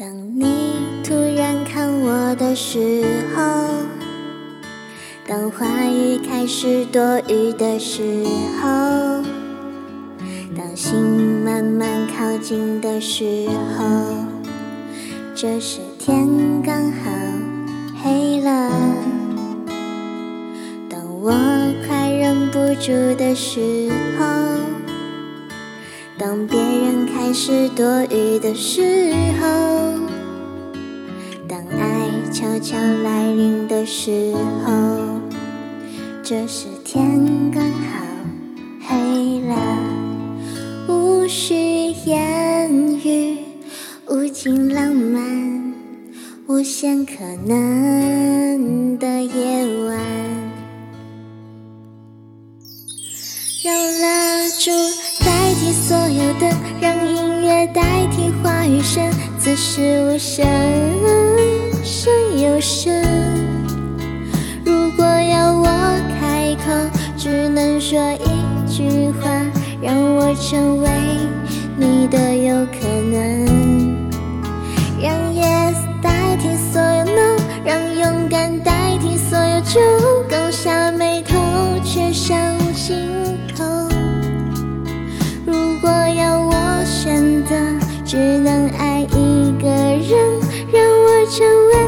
当你突然看我的时候，当话语开始多余的时候，当心慢慢靠近的时候，这时天刚好黑了。当我快忍不住的时候，当别人开始多余的时候。时候，这时天刚好黑了，无需言语，无尽浪漫，无限可能的夜晚，让蜡烛代替所有灯，让音乐代替话语声，此时无声。声有声，说一句话，让我成为你的有可能。让 yes 代替所有 no，让勇敢代替所有就刚下眉头，却上心头。如果要我选择，只能爱一个人，让我成为。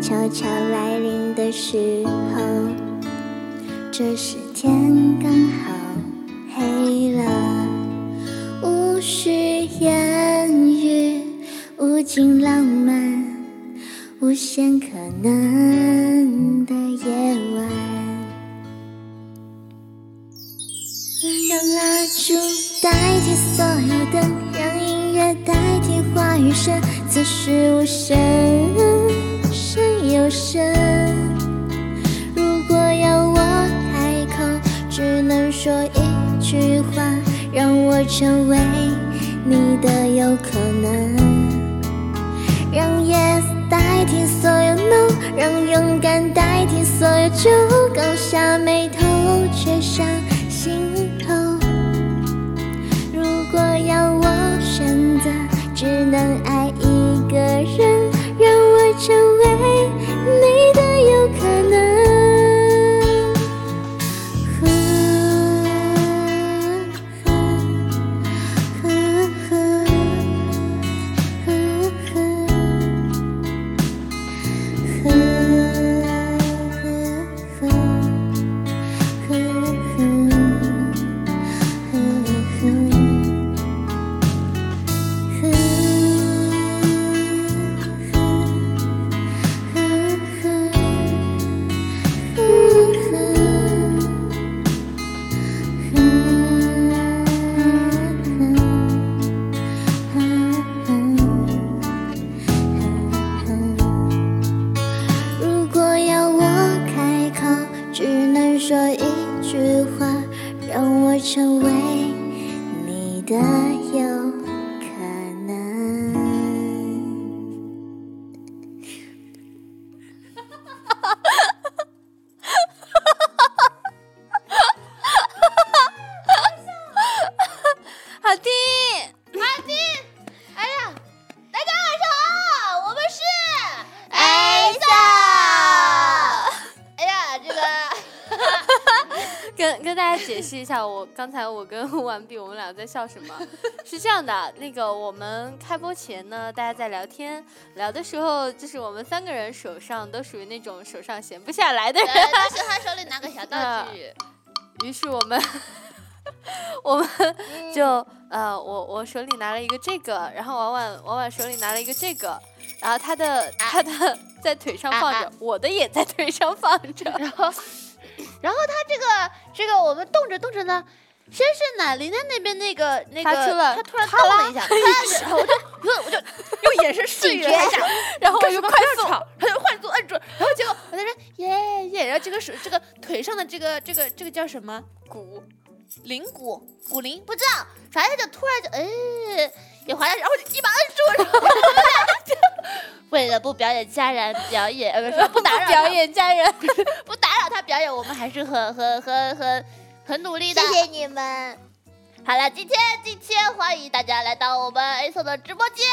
悄悄来临的时候，这时天刚好黑了，无需言语，无尽浪漫，无限可能的夜晚。让蜡烛代替所有灯，让音乐代替话语声，此时无声。有声。如果要我开口，只能说一句话，让我成为你的有可能。让 yes 代替所有 no，让勇敢代替所有就刚下眉头，却上心头。如果要我选择，只能爱成为你的解释一下，我刚才我跟完毕，我们俩在笑什么？是这样的，那个我们开播前呢，大家在聊天，聊的时候就是我们三个人手上都属于那种手上闲不下来的人，但是他手里拿个小道具，于是我们 我们就呃，我我手里拿了一个这个，然后婉婉婉婉手里拿了一个这个，然后他的他的 在腿上放着，我的也在腿上放着，然后。然后他这个这个我们动着动着呢，先是奶琳的那边那个那个，他突然动了一下，然后我就我我就用眼神示意他一下，然后我就快速，他就快速摁住，然后结果我在说耶耶，然后这个手这个腿上的这个这个这个叫什么？骨灵骨骨灵。不知道，反正就突然就哎也滑下去，然后就一把摁住，然 后为了不表演家人表演，呃不是不打扰表演家人，不打表演，我们还是很很很很很努力的。谢谢你们。好了，今天今天欢迎大家来到我们 A 送的直播间。